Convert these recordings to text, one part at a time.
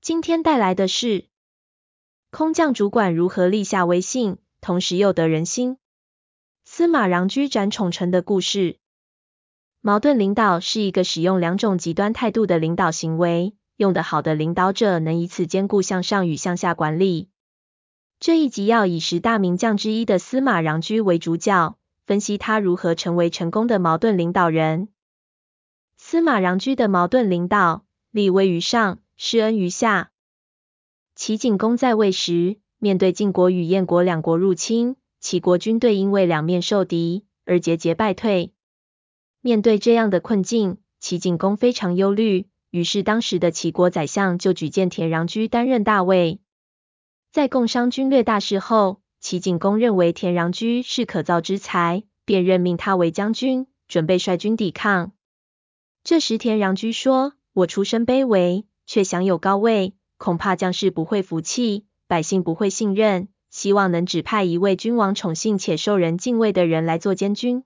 今天带来的是空降主管如何立下威信，同时又得人心。司马穰苴斩宠臣的故事。矛盾领导是一个使用两种极端态度的领导行为，用得好的领导者能以此兼顾向上与向下管理。这一集要以十大名将之一的司马穰苴为主角，分析他如何成为成功的矛盾领导人。司马穰苴的矛盾领导，立威于上。施恩于下。齐景公在位时，面对晋国与燕国两国入侵，齐国军队因为两面受敌而节节败退。面对这样的困境，齐景公非常忧虑，于是当时的齐国宰相就举荐田穰苴担任大尉。在共商军略大事后，齐景公认为田穰苴是可造之才，便任命他为将军，准备率军抵抗。这时田穰苴说：“我出身卑微。”却享有高位，恐怕将士不会服气，百姓不会信任。希望能指派一位君王宠幸且受人敬畏的人来做监军。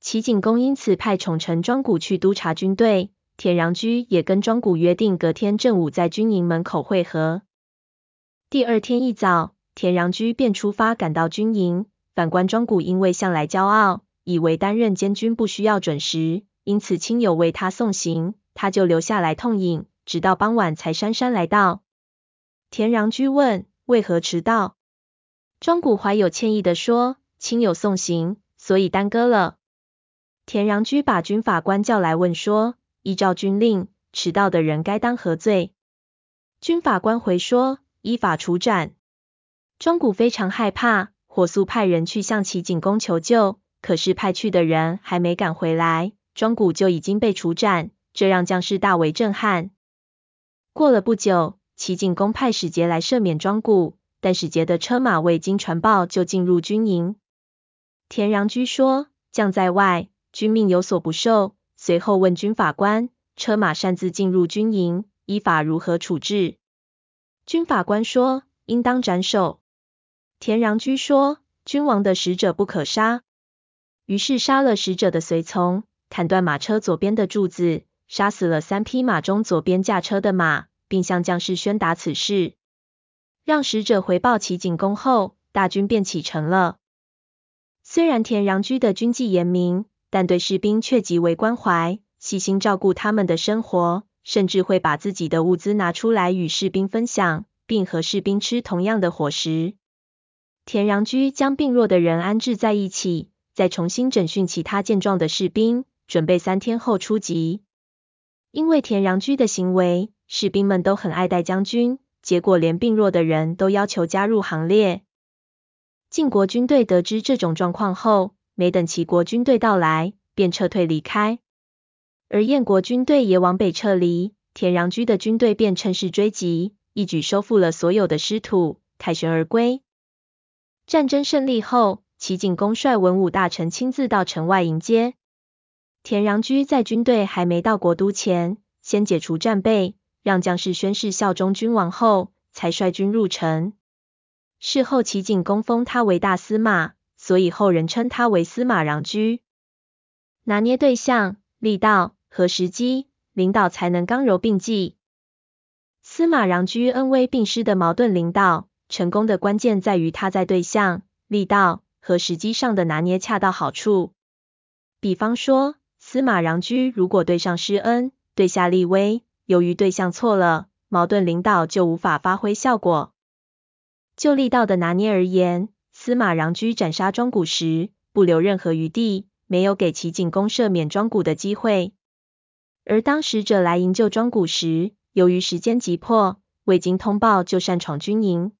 齐景公因此派宠臣庄古去督察军队，田穰苴也跟庄古约定隔天正午在军营门口会合。第二天一早，田穰苴便出发赶到军营。反观庄古因为向来骄傲，以为担任监军不需要准时，因此亲友为他送行，他就留下来痛饮。直到傍晚才姗姗来到。田穰苴问：“为何迟到？”庄古怀有歉意地说：“亲友送行，所以耽搁了。”田穰苴把军法官叫来问说：“依照军令，迟到的人该当何罪？”军法官回说：“依法处斩。”庄古非常害怕，火速派人去向齐景公求救，可是派去的人还没赶回来，庄古就已经被处斩，这让将士大为震撼。过了不久，齐景公派使节来赦免庄古，但使节的车马未经传报就进入军营。田穰苴说：“将在外，君命有所不受。”随后问军法官：“车马擅自进入军营，依法如何处置？”军法官说：“应当斩首。”田穰苴说：“君王的使者不可杀。”于是杀了使者的随从，砍断马车左边的柱子。杀死了三匹马中左边驾车的马，并向将士宣达此事。让使者回报齐景公后，大军便启程了。虽然田穰苴的军纪严明，但对士兵却极为关怀，细心照顾他们的生活，甚至会把自己的物资拿出来与士兵分享，并和士兵吃同样的伙食。田穰苴将病弱的人安置在一起，再重新整训其他健壮的士兵，准备三天后出击。因为田穰苴的行为，士兵们都很爱戴将军，结果连病弱的人都要求加入行列。晋国军队得知这种状况后，没等齐国军队到来，便撤退离开。而燕国军队也往北撤离，田穰苴的军队便趁势追击，一举收复了所有的失土，凯旋而归。战争胜利后，齐景公率文武大臣亲自到城外迎接。田穰苴在军队还没到国都前，先解除战备，让将士宣誓效忠君王后，才率军入城。事后齐景公封他为大司马，所以后人称他为司马穰苴。拿捏对象、力道和时机，领导才能刚柔并济。司马穰苴恩威并施的矛盾领导，成功的关键在于他在对象、力道和时机上的拿捏恰到好处。比方说，司马穰苴如果对上施恩，对下立威，由于对象错了，矛盾领导就无法发挥效果。就力道的拿捏而言，司马穰苴斩杀庄古时，不留任何余地，没有给齐景公赦免庄古的机会。而当使者来营救庄古时，由于时间急迫，未经通报就擅闯军营。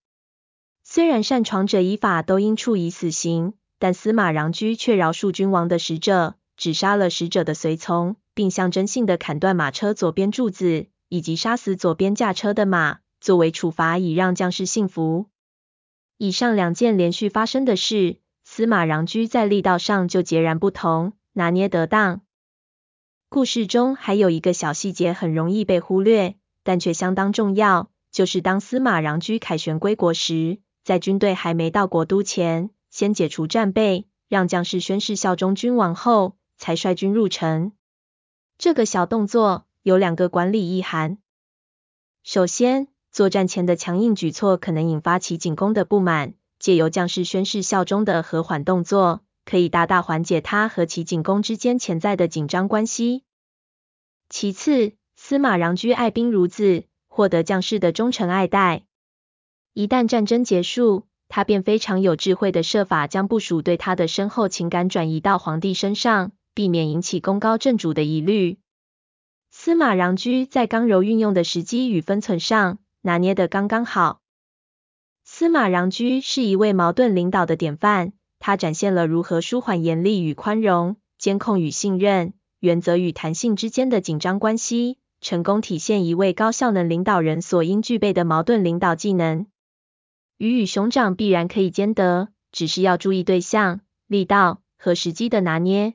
虽然擅闯者依法都应处以死刑，但司马穰苴却饶恕君王的使者。只杀了使者的随从，并象征性的砍断马车左边柱子，以及杀死左边驾车的马，作为处罚以让将士信服。以上两件连续发生的事，司马穰苴在力道上就截然不同，拿捏得当。故事中还有一个小细节很容易被忽略，但却相当重要，就是当司马穰苴凯旋归国时，在军队还没到国都前，先解除战备，让将士宣誓效忠君王后，才率军入城。这个小动作有两个管理意涵。首先，作战前的强硬举措可能引发齐景公的不满，借由将士宣誓效忠的和缓动作，可以大大缓解他和齐景公之间潜在的紧张关系。其次，司马穰苴爱兵如子，获得将士的忠诚爱戴。一旦战争结束，他便非常有智慧的设法将部属对他的深厚情感转移到皇帝身上，避免引起功高震主的疑虑。司马穰苴在刚柔运用的时机与分寸上拿捏得刚刚好。司马穰苴是一位矛盾领导的典范，他展现了如何舒缓严厉与宽容、监控与信任、原则与弹性之间的紧张关系，成功体现一位高效能领导人所应具备的矛盾领导技能。鱼与熊掌必然可以兼得，只是要注意对象、力道和时机的拿捏。